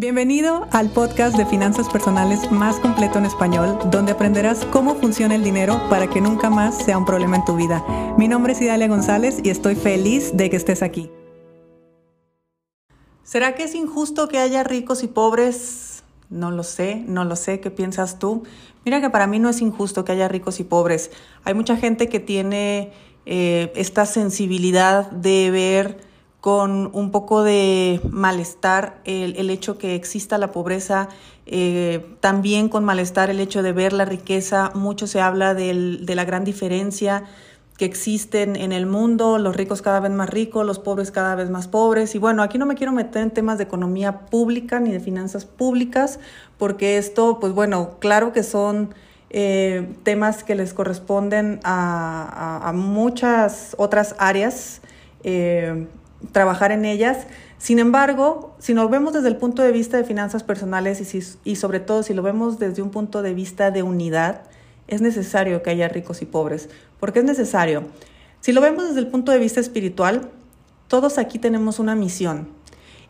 Bienvenido al podcast de finanzas personales más completo en español, donde aprenderás cómo funciona el dinero para que nunca más sea un problema en tu vida. Mi nombre es Idalia González y estoy feliz de que estés aquí. ¿Será que es injusto que haya ricos y pobres? No lo sé, no lo sé, ¿qué piensas tú? Mira que para mí no es injusto que haya ricos y pobres. Hay mucha gente que tiene eh, esta sensibilidad de ver con un poco de malestar el, hecho que exista la pobreza, eh, también con malestar el hecho de ver la riqueza. Mucho se habla de la gran diferencia que existen en el mundo, los ricos cada vez más ricos, los pobres cada vez más pobres. Y bueno, aquí no me quiero meter en temas de economía pública ni de finanzas públicas, porque esto, pues bueno, claro que son eh, temas que les corresponden a, muchas otras áreas. Eh, trabajar en ellas. Sin embargo, si nos vemos desde el punto de vista de finanzas personales y, y sobre todo si lo vemos desde un punto de vista de unidad, es necesario que haya ricos y pobres. ¿Por qué es necesario? Si lo vemos desde el punto de vista espiritual, todos aquí tenemos una misión.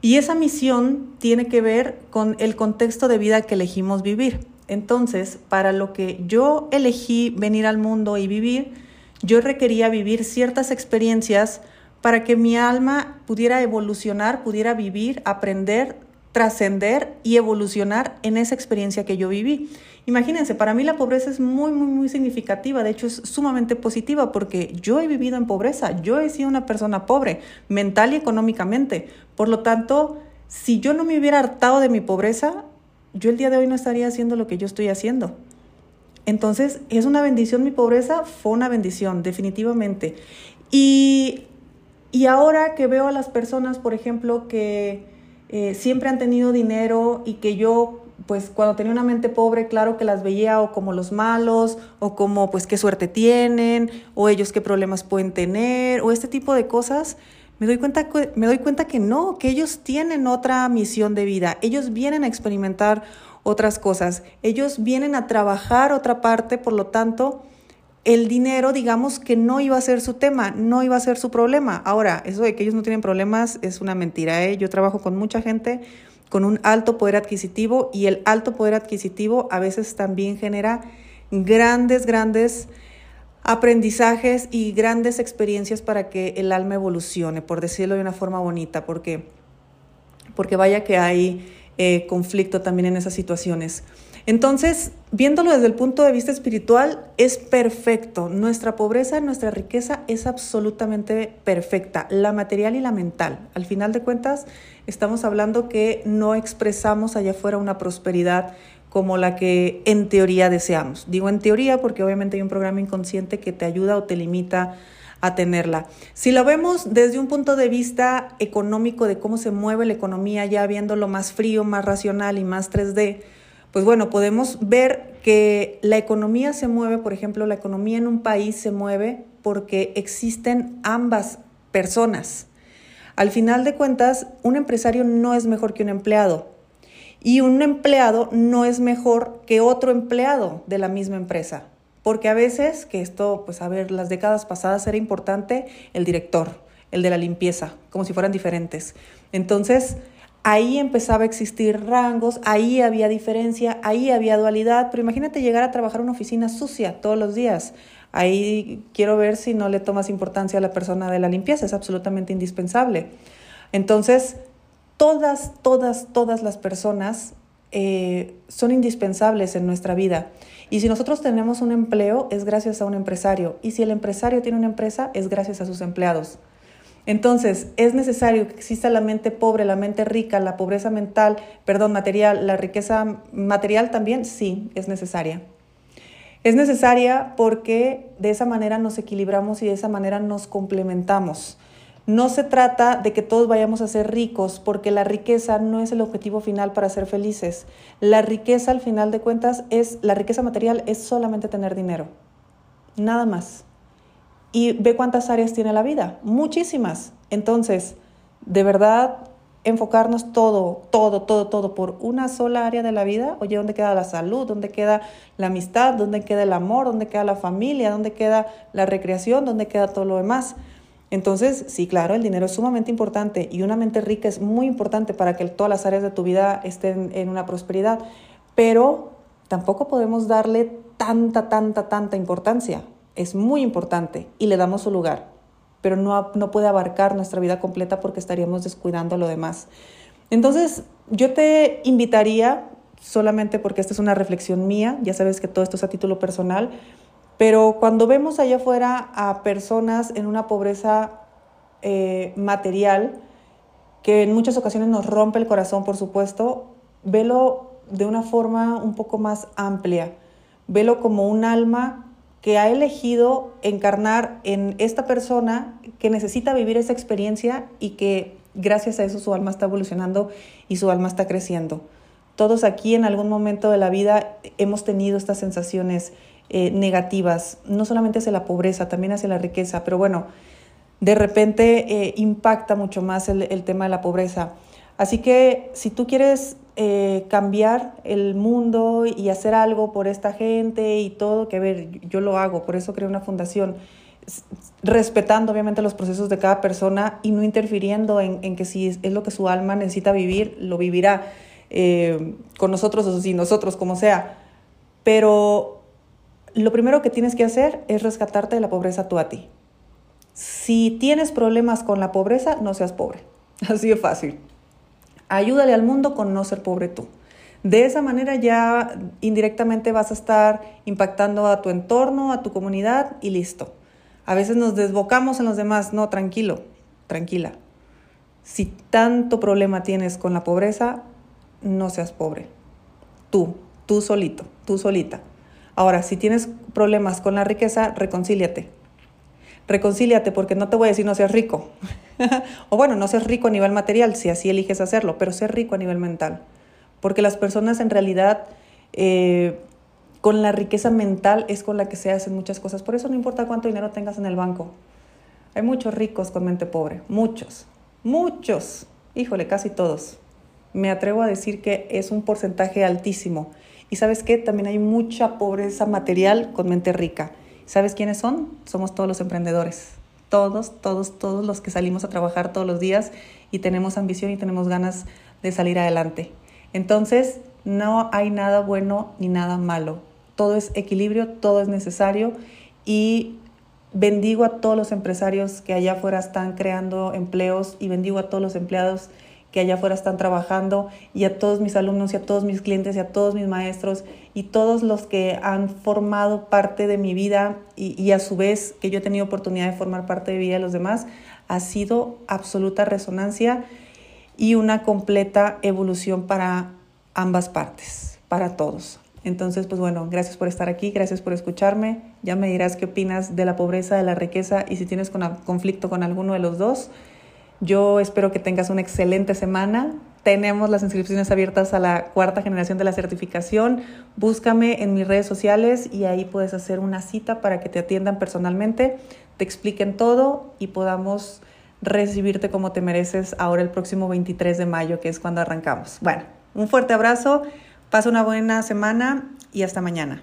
Y esa misión tiene que ver con el contexto de vida que elegimos vivir. Entonces, para lo que yo elegí venir al mundo y vivir, yo requería vivir ciertas experiencias para que mi alma pudiera evolucionar, pudiera vivir, aprender, trascender y evolucionar en esa experiencia que yo viví. Imagínense, para mí la pobreza es muy, muy, muy significativa, de hecho es sumamente positiva porque yo he vivido en pobreza, yo he sido una persona pobre, mental y económicamente. Por lo tanto, si yo no me hubiera hartado de mi pobreza, yo el día de hoy no estaría haciendo lo que yo estoy haciendo. Entonces, ¿es una bendición mi pobreza? Fue una bendición, definitivamente. Y y ahora que veo a las personas, por ejemplo, que eh, siempre han tenido dinero y que yo, pues cuando tenía una mente pobre, claro que las veía o como los malos, o como pues qué suerte tienen, o ellos qué problemas pueden tener, o este tipo de cosas, me doy cuenta, me doy cuenta que no, que ellos tienen otra misión de vida, ellos vienen a experimentar otras cosas, ellos vienen a trabajar otra parte, por lo tanto, el dinero, digamos que no iba a ser su tema, no iba a ser su problema. Ahora, eso de que ellos no tienen problemas es una mentira. ¿eh? Yo trabajo con mucha gente con un alto poder adquisitivo y el alto poder adquisitivo a veces también genera grandes, grandes aprendizajes y grandes experiencias para que el alma evolucione, por decirlo de una forma bonita, porque, porque vaya que hay eh, conflicto también en esas situaciones. Entonces, viéndolo desde el punto de vista espiritual, es perfecto. Nuestra pobreza, nuestra riqueza es absolutamente perfecta, la material y la mental. Al final de cuentas, estamos hablando que no expresamos allá afuera una prosperidad como la que en teoría deseamos. Digo en teoría porque obviamente hay un programa inconsciente que te ayuda o te limita a tenerla. Si lo vemos desde un punto de vista económico, de cómo se mueve la economía, ya viéndolo más frío, más racional y más 3D, pues bueno, podemos ver que la economía se mueve, por ejemplo, la economía en un país se mueve porque existen ambas personas. Al final de cuentas, un empresario no es mejor que un empleado y un empleado no es mejor que otro empleado de la misma empresa. Porque a veces, que esto, pues a ver, las décadas pasadas era importante el director, el de la limpieza, como si fueran diferentes. Entonces, ahí empezaba a existir rangos, ahí había diferencia, ahí había dualidad, pero imagínate llegar a trabajar una oficina sucia todos los días. Ahí quiero ver si no le tomas importancia a la persona de la limpieza, es absolutamente indispensable. Entonces, todas, todas, todas las personas eh, son indispensables en nuestra vida. Y si nosotros tenemos un empleo, es gracias a un empresario. Y si el empresario tiene una empresa, es gracias a sus empleados. Entonces, es necesario que exista la mente pobre, la mente rica, la pobreza mental, perdón, material, la riqueza material también, sí, es necesaria. Es necesaria porque de esa manera nos equilibramos y de esa manera nos complementamos. No se trata de que todos vayamos a ser ricos, porque la riqueza no es el objetivo final para ser felices. La riqueza, al final de cuentas, es la riqueza material es solamente tener dinero. Nada más. Y ve cuántas áreas tiene la vida, muchísimas. Entonces, de verdad, enfocarnos todo, todo, todo, todo por una sola área de la vida. Oye, ¿dónde queda la salud? ¿Dónde queda la amistad? ¿Dónde queda el amor? ¿Dónde queda la familia? ¿Dónde queda la recreación? ¿Dónde queda todo lo demás? Entonces, sí, claro, el dinero es sumamente importante y una mente rica es muy importante para que todas las áreas de tu vida estén en una prosperidad, pero tampoco podemos darle tanta, tanta, tanta importancia. Es muy importante y le damos su lugar, pero no, no puede abarcar nuestra vida completa porque estaríamos descuidando lo demás. Entonces, yo te invitaría, solamente porque esta es una reflexión mía, ya sabes que todo esto es a título personal, pero cuando vemos allá afuera a personas en una pobreza eh, material, que en muchas ocasiones nos rompe el corazón, por supuesto, velo de una forma un poco más amplia. Velo como un alma que ha elegido encarnar en esta persona que necesita vivir esa experiencia y que gracias a eso su alma está evolucionando y su alma está creciendo. Todos aquí en algún momento de la vida hemos tenido estas sensaciones eh, negativas, no solamente hacia la pobreza, también hacia la riqueza, pero bueno, de repente eh, impacta mucho más el, tema de la pobreza. Así que si tú quieres eh, cambiar el mundo y hacer algo por esta gente y todo, que ver, yo lo hago, por eso creo una fundación, respetando obviamente los procesos de cada persona y no interfiriendo en, que si es, lo que su alma necesita vivir, lo vivirá con nosotros o sin nosotros, como sea. Pero lo primero que tienes que hacer es rescatarte de la pobreza tú a ti. Si tienes problemas con la pobreza, no seas pobre. Así de fácil. Ayúdale al mundo con no ser pobre tú. De esa manera ya indirectamente vas a estar impactando a tu entorno, a tu comunidad y listo. A veces nos desbocamos en los demás. No, tranquilo, tranquila. Si tanto problema tienes con la pobreza, no seas pobre. Tú, tú solito, tú solita. Ahora, si tienes problemas con la riqueza, reconcíliate. Reconcíliate porque no te voy a decir no seas rico. o bueno, no seas rico a nivel material, si así eliges hacerlo, pero ser rico a nivel mental. Porque las personas en realidad eh, con la riqueza mental es con la que se hacen muchas cosas. Por eso no importa cuánto dinero tengas en el banco. Hay muchos ricos con mente pobre, muchos, muchos, híjole, casi todos. Me atrevo a decir que es un porcentaje altísimo. Y sabes qué, también hay mucha pobreza material con mente rica. ¿Sabes quiénes son? Somos todos los emprendedores. Todos, todos, todos los que salimos a trabajar todos los días y tenemos ambición y tenemos ganas de salir adelante. Entonces, no hay nada bueno ni nada malo. Todo es equilibrio, todo es necesario y bendigo a todos los empresarios que allá afuera están creando empleos y bendigo a todos los empleados que allá afuera están trabajando y a todos mis alumnos y a todos mis clientes y a todos mis maestros y todos los que han formado parte de mi vida y, a su vez que yo he tenido oportunidad de formar parte de vida de los demás, ha sido absoluta resonancia y una completa evolución para ambas partes, para todos. Entonces, pues bueno, gracias por estar aquí, gracias por escucharme. Ya me dirás qué opinas de la pobreza, de la riqueza y si tienes conflicto con alguno de los dos. Yo espero que tengas una excelente semana. Tenemos las inscripciones abiertas a la cuarta generación de la certificación. Búscame en mis redes sociales y ahí puedes hacer una cita para que te atiendan personalmente, te expliquen todo y podamos recibirte como te mereces ahora el próximo 23 de mayo, que es cuando arrancamos. Bueno, un fuerte abrazo, pasa una buena semana y hasta mañana.